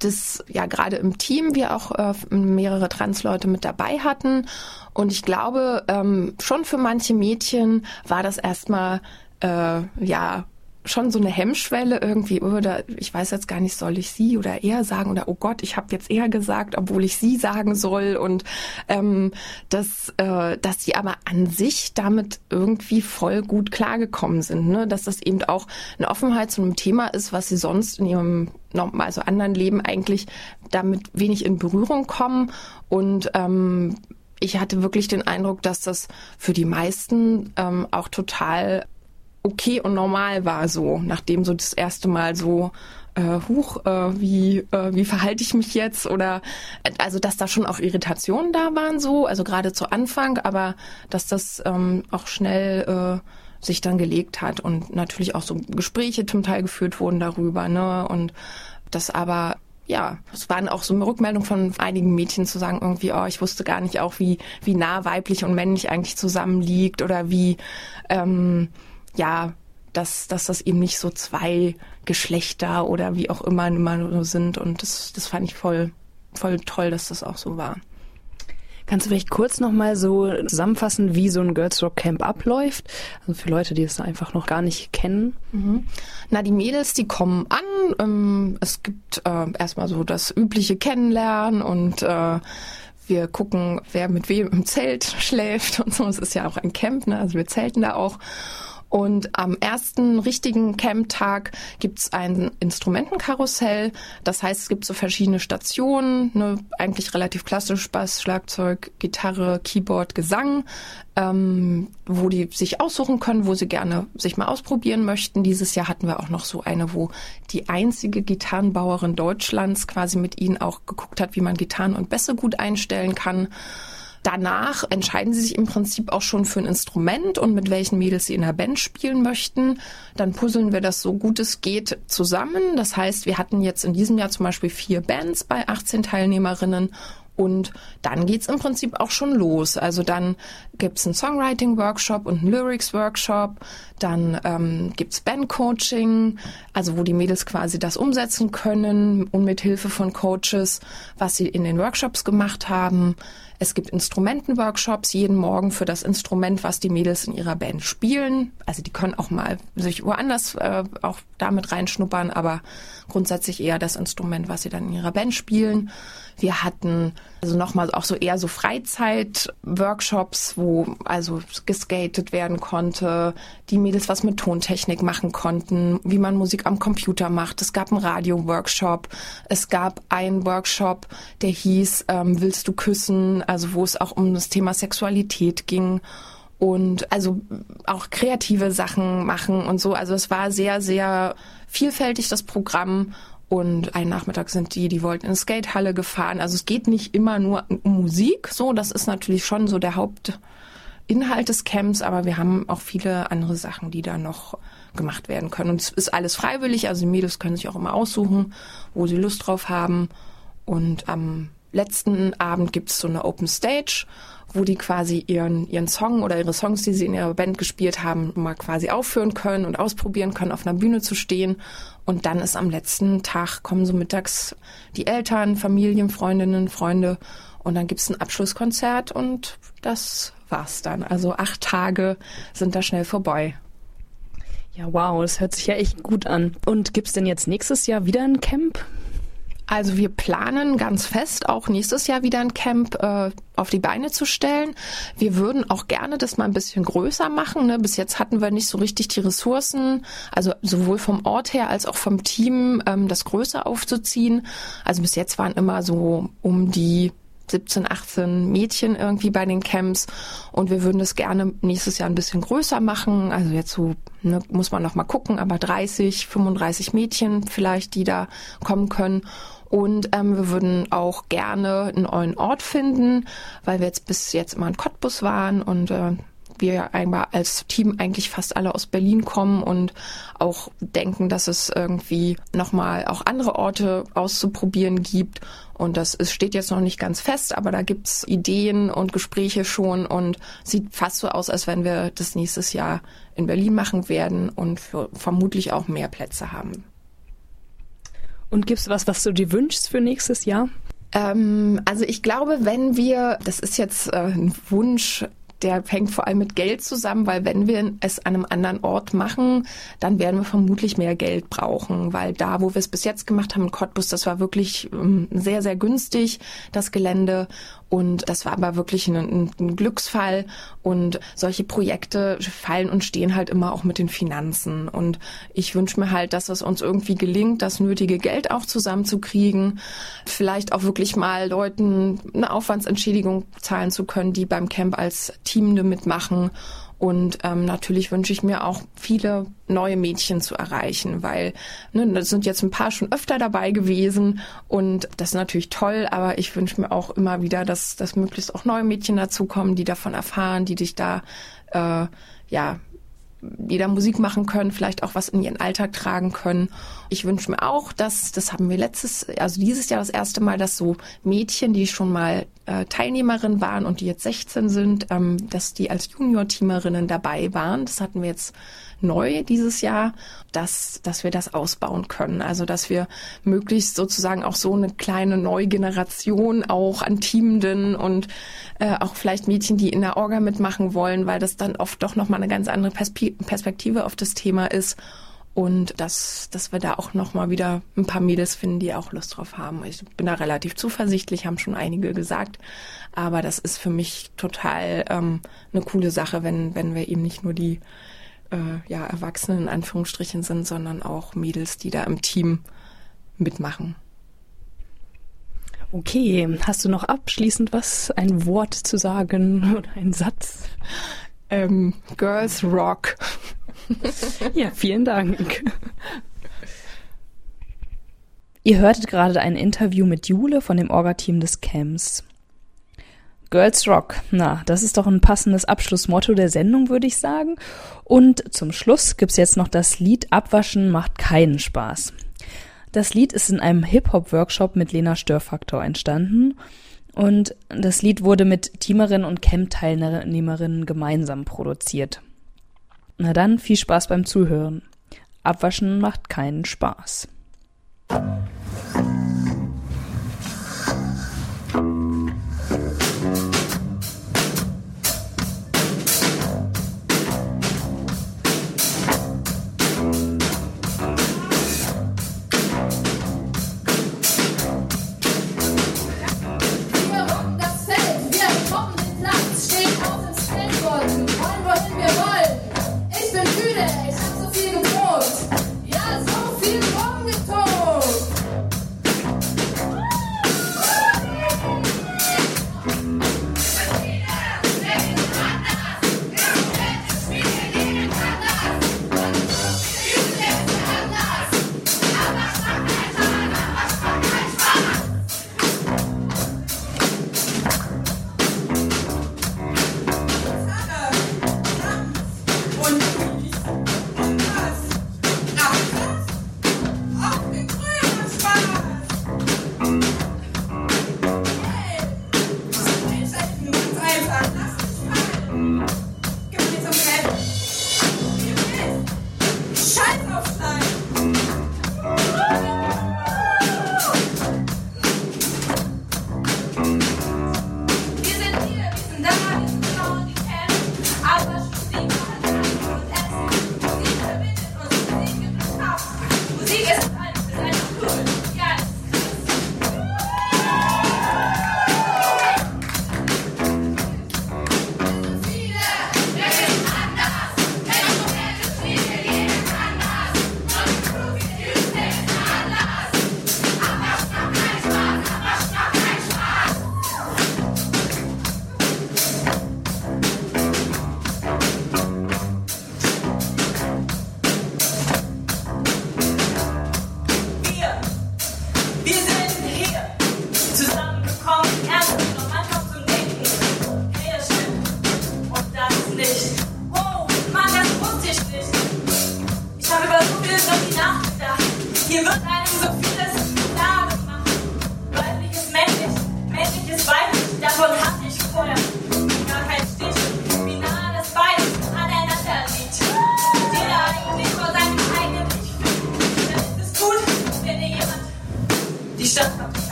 dass ja gerade im Team wir auch äh, mehrere Transleute mit dabei hatten. Und ich glaube, ähm, schon für manche Mädchen war das erstmal äh, ja schon so eine Hemmschwelle irgendwie, oder ich weiß jetzt gar nicht, soll ich sie oder er sagen oder oh Gott, ich habe jetzt er gesagt, obwohl ich sie sagen soll und ähm, dass, äh, dass sie aber an sich damit irgendwie voll gut klargekommen sind, ne? dass das eben auch eine Offenheit zu einem Thema ist, was sie sonst in ihrem also anderen Leben eigentlich damit wenig in Berührung kommen und ähm, ich hatte wirklich den Eindruck, dass das für die meisten ähm, auch total okay und normal war so, nachdem so das erste Mal so äh, huch, äh, wie, äh, wie verhalte ich mich jetzt? Oder also dass da schon auch Irritationen da waren so, also gerade zu Anfang, aber dass das ähm, auch schnell äh, sich dann gelegt hat und natürlich auch so Gespräche zum Teil geführt wurden darüber, ne? Und das aber ja, es waren auch so eine Rückmeldung von einigen Mädchen zu sagen irgendwie, oh, ich wusste gar nicht auch, wie, wie nah weiblich und männlich eigentlich zusammenliegt oder wie, ähm, ja, dass, dass das eben nicht so zwei Geschlechter oder wie auch immer immer so sind. Und das, das fand ich voll, voll toll, dass das auch so war. Kannst du vielleicht kurz nochmal so zusammenfassen, wie so ein Girls Rock Camp abläuft? Also für Leute, die es einfach noch gar nicht kennen. Mhm. Na, die Mädels, die kommen an. Ähm, es gibt äh, erstmal so das übliche Kennenlernen und äh, wir gucken, wer mit wem im Zelt schläft und so. Es ist ja auch ein Camp, ne? Also wir zelten da auch. Und am ersten richtigen Camp-Tag gibt's ein Instrumentenkarussell. Das heißt, es gibt so verschiedene Stationen, ne, eigentlich relativ klassisch Bass, Schlagzeug, Gitarre, Keyboard, Gesang, ähm, wo die sich aussuchen können, wo sie gerne sich mal ausprobieren möchten. Dieses Jahr hatten wir auch noch so eine, wo die einzige Gitarrenbauerin Deutschlands quasi mit ihnen auch geguckt hat, wie man Gitarren und Bässe gut einstellen kann. Danach entscheiden sie sich im Prinzip auch schon für ein Instrument und mit welchen Mädels sie in der Band spielen möchten. Dann puzzeln wir das so gut es geht zusammen. Das heißt, wir hatten jetzt in diesem Jahr zum Beispiel vier Bands bei 18 Teilnehmerinnen und dann geht's im Prinzip auch schon los. Also dann gibt's einen Songwriting-Workshop und einen Lyrics-Workshop. Dann ähm, gibt's Band-Coaching, also wo die Mädels quasi das umsetzen können und mit Hilfe von Coaches, was sie in den Workshops gemacht haben. Es gibt Instrumentenworkshops jeden Morgen für das Instrument, was die Mädels in ihrer Band spielen. Also die können auch mal sich woanders äh, auch damit reinschnuppern, aber grundsätzlich eher das Instrument, was sie dann in ihrer Band spielen. Wir hatten also nochmal auch so eher so Freizeit-Workshops, wo also geskatet werden konnte, die Mädels was mit Tontechnik machen konnten, wie man Musik am Computer macht. Es gab einen Radio-Workshop. Es gab einen Workshop, der hieß ähm, Willst du küssen? Also wo es auch um das Thema Sexualität ging und also auch kreative Sachen machen und so. Also es war sehr, sehr vielfältig das Programm und einen Nachmittag sind die, die wollten in Skatehalle gefahren. Also es geht nicht immer nur um Musik, so, das ist natürlich schon so der Hauptinhalt des Camps, aber wir haben auch viele andere Sachen, die da noch gemacht werden können. Und es ist alles freiwillig, also die Mädels können sich auch immer aussuchen, wo sie Lust drauf haben. Und am letzten Abend gibt es so eine Open Stage, wo die quasi ihren, ihren Song oder ihre Songs, die sie in ihrer Band gespielt haben, mal quasi aufführen können und ausprobieren können, auf einer Bühne zu stehen. Und dann ist am letzten Tag, kommen so mittags die Eltern, Familien, Freundinnen, Freunde und dann gibt's ein Abschlusskonzert und das war's dann. Also acht Tage sind da schnell vorbei. Ja, wow, das hört sich ja echt gut an. Und gibt's denn jetzt nächstes Jahr wieder ein Camp? Also wir planen ganz fest, auch nächstes Jahr wieder ein Camp äh, auf die Beine zu stellen. Wir würden auch gerne das mal ein bisschen größer machen. Ne? Bis jetzt hatten wir nicht so richtig die Ressourcen, also sowohl vom Ort her als auch vom Team, ähm, das größer aufzuziehen. Also bis jetzt waren immer so um die 17, 18 Mädchen irgendwie bei den Camps und wir würden das gerne nächstes Jahr ein bisschen größer machen. Also jetzt so ne, muss man noch mal gucken, aber 30, 35 Mädchen vielleicht, die da kommen können. Und ähm, wir würden auch gerne einen neuen Ort finden, weil wir jetzt bis jetzt immer in Cottbus waren und äh, wir ja als Team eigentlich fast alle aus Berlin kommen und auch denken, dass es irgendwie nochmal auch andere Orte auszuprobieren gibt. Und das ist, steht jetzt noch nicht ganz fest, aber da gibt's Ideen und Gespräche schon und sieht fast so aus, als wenn wir das nächstes Jahr in Berlin machen werden und vermutlich auch mehr Plätze haben. Und gibt's was, was du dir wünschst für nächstes Jahr? Ähm, also ich glaube, wenn wir, das ist jetzt äh, ein Wunsch, der hängt vor allem mit Geld zusammen, weil wenn wir es an einem anderen Ort machen, dann werden wir vermutlich mehr Geld brauchen, weil da, wo wir es bis jetzt gemacht haben in Cottbus, das war wirklich ähm, sehr, sehr günstig, das Gelände. Und das war aber wirklich ein, ein, Glücksfall. Und solche Projekte fallen und stehen halt immer auch mit den Finanzen. Und ich wünsche mir halt, dass es uns irgendwie gelingt, das nötige Geld auch zusammenzukriegen. Vielleicht auch wirklich mal Leuten eine Aufwandsentschädigung zahlen zu können, die beim Camp als Teamende mitmachen und ähm, natürlich wünsche ich mir auch viele neue Mädchen zu erreichen, weil ne, da sind jetzt ein paar schon öfter dabei gewesen und das ist natürlich toll, aber ich wünsche mir auch immer wieder, dass, dass möglichst auch neue Mädchen dazukommen, die davon erfahren, die dich da äh, ja da Musik machen können, vielleicht auch was in ihren Alltag tragen können. Ich wünsche mir auch, dass, das haben wir letztes, also dieses Jahr das erste Mal, dass so Mädchen, die schon mal äh, Teilnehmerin waren und die jetzt 16 sind, ähm, dass die als Junior-Teamerinnen dabei waren. Das hatten wir jetzt neu dieses Jahr, dass, dass wir das ausbauen können. Also, dass wir möglichst sozusagen auch so eine kleine neue Generation auch an Teamenden und äh, auch vielleicht Mädchen, die in der Orga mitmachen wollen, weil das dann oft doch nochmal eine ganz andere Perspektive auf das Thema ist. Und dass, dass wir da auch nochmal wieder ein paar Mädels finden, die auch Lust drauf haben. Ich bin da relativ zuversichtlich, haben schon einige gesagt. Aber das ist für mich total ähm, eine coole Sache, wenn, wenn wir eben nicht nur die äh, ja, Erwachsenen in Anführungsstrichen sind, sondern auch Mädels, die da im Team mitmachen. Okay, hast du noch abschließend was, ein Wort zu sagen oder ein Satz? Ähm, Girls Rock. ja, vielen Dank. Ihr hörtet gerade ein Interview mit Jule von dem Orga-Team des Camps. Girls Rock. Na, das ist doch ein passendes Abschlussmotto der Sendung, würde ich sagen. Und zum Schluss gibt's jetzt noch das Lied Abwaschen macht keinen Spaß. Das Lied ist in einem Hip-Hop-Workshop mit Lena Störfaktor entstanden. Und das Lied wurde mit Teamerinnen und Camp-Teilnehmerinnen gemeinsam produziert. Na dann, viel Spaß beim Zuhören. Abwaschen macht keinen Spaß.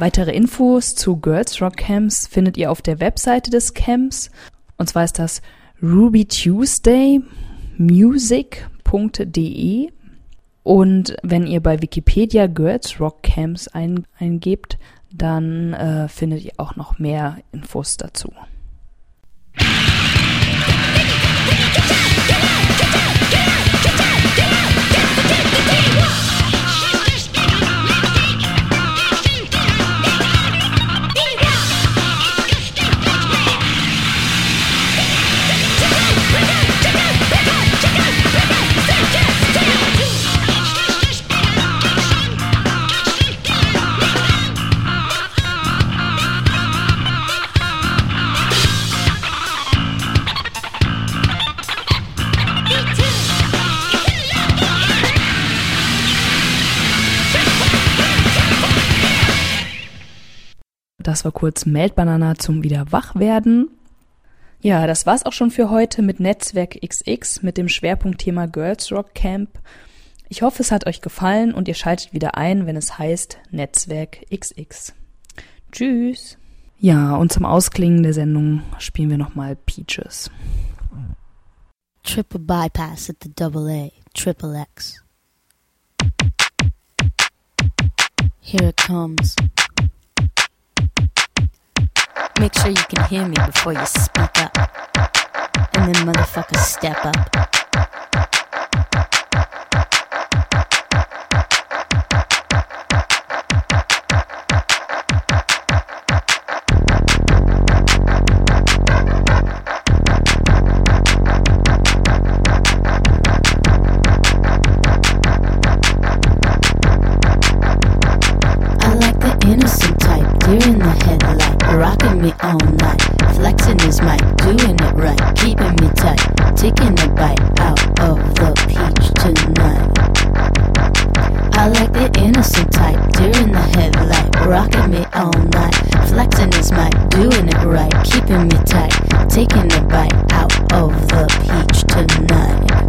Weitere Infos zu Girls Rock Camps findet ihr auf der Webseite des Camps. Und zwar ist das rubytuesdaymusic.de. Und wenn ihr bei Wikipedia Girls Rock Camps ein, eingebt, dann äh, findet ihr auch noch mehr Infos dazu. Das war kurz Meldbanana zum wieder Wachwerden. Ja, das war's auch schon für heute mit Netzwerk XX mit dem Schwerpunktthema Girls Rock Camp. Ich hoffe, es hat euch gefallen und ihr schaltet wieder ein, wenn es heißt Netzwerk XX. Tschüss. Ja, und zum Ausklingen der Sendung spielen wir nochmal Peaches. Triple bypass at the double A, triple X. Here it comes. Make sure you can hear me before you speak up. And then motherfuckers step up. I like the innocent type, deer in the headlight, rocking me all night. Flexing his mic, doing it right, keeping me tight, taking a bite out of the peach tonight. I like the innocent type, deer in the headlight, rocking me all night. Flexing his mic, doing it right, keeping me tight, taking a bite out of the peach tonight.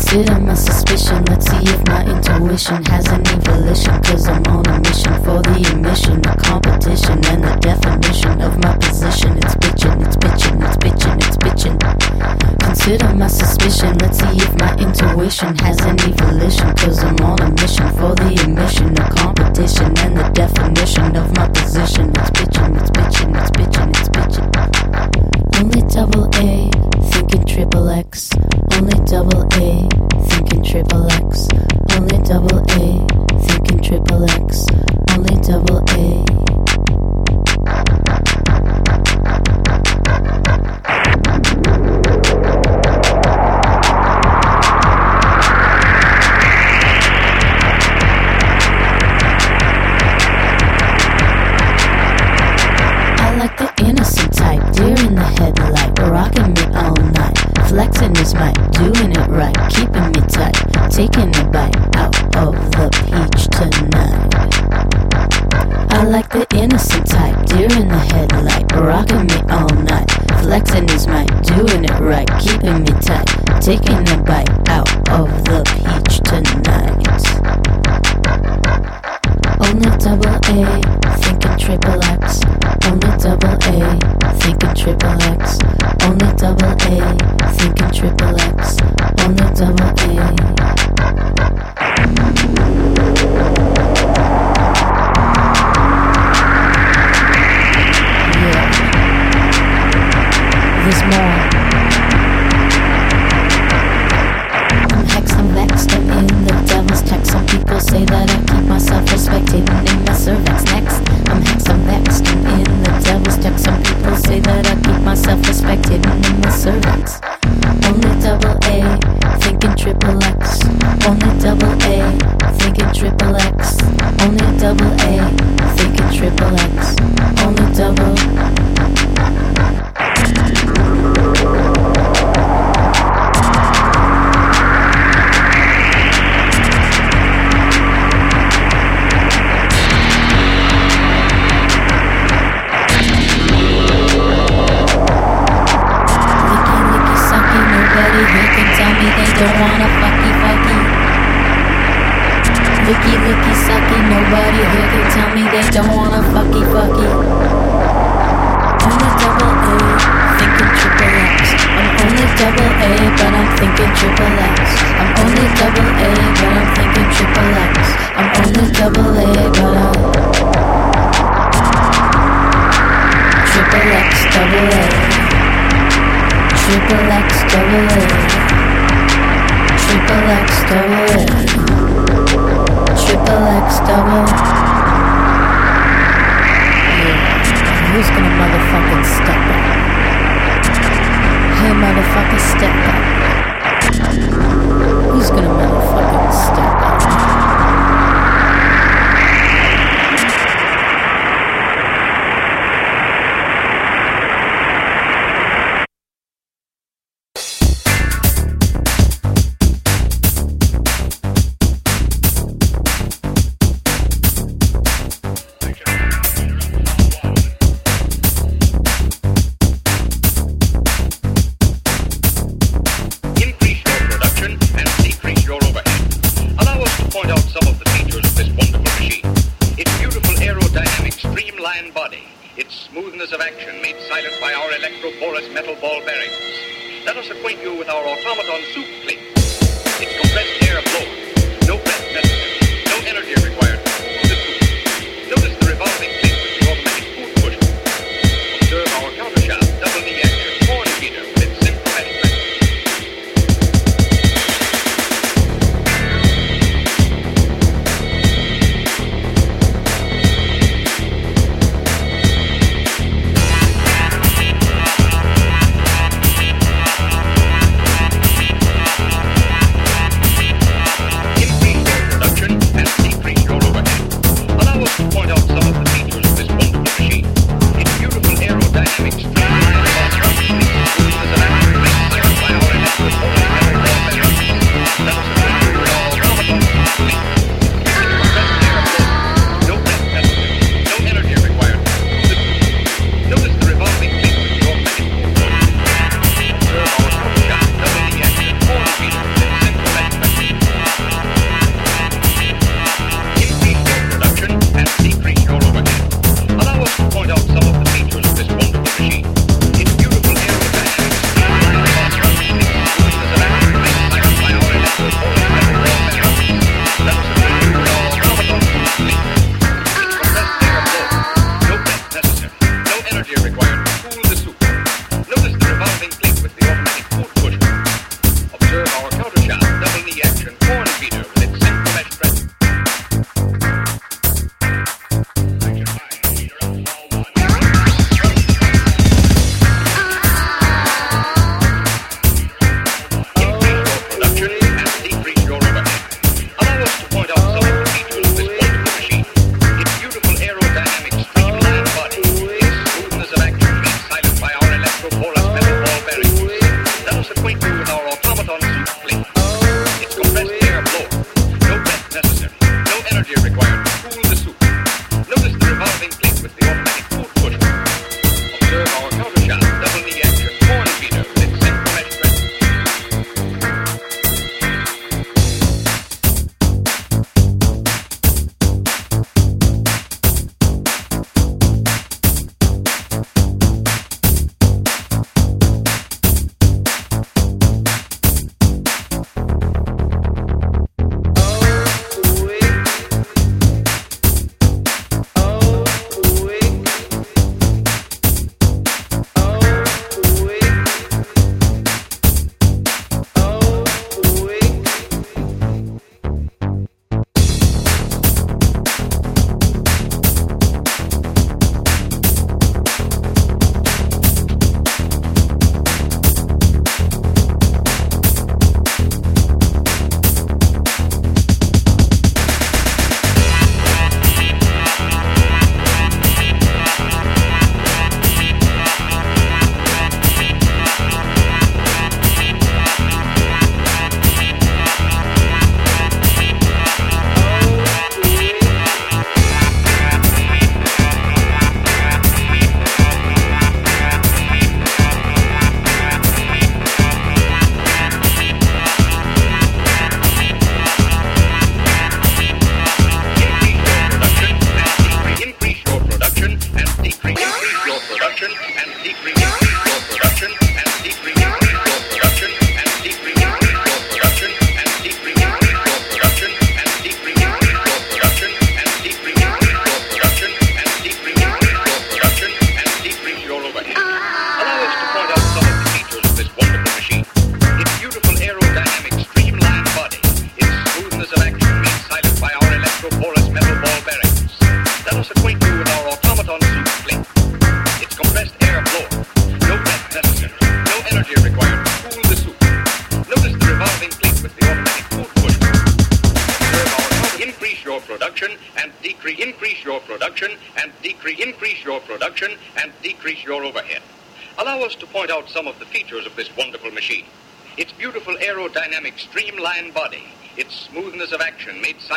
Consider my suspicion. Let's see if my intuition has any volition. Cause I'm on a mission for the emission of competition and the definition of my position. It's bitchin', it's bitchin', it's bitchin', it's bitchin'. Consider my suspicion. Let's see if my intuition has any volition. Cause I'm on a mission for the emission of competition and the definition of my position. It's bitchin', it's bitchin', it's bitchin', it's bitchin'. Only double A, thinking triple X. Double A, thinking triple X. Only double A, thinking triple X. Only double A. keeping me tight, taking a bite out of the peach tonight. On Only double A, thinking triple X. On Only double A, thinking triple X. On Only double A, thinking triple X.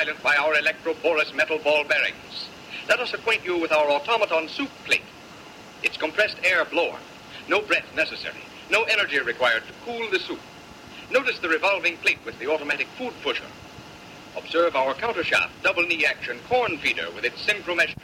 silent by our electroporous metal ball bearings. Let us acquaint you with our automaton soup plate. Its compressed air blower. No breath necessary. No energy required to cool the soup. Notice the revolving plate with the automatic food pusher. Observe our countershaft double knee action corn feeder with its synchromesh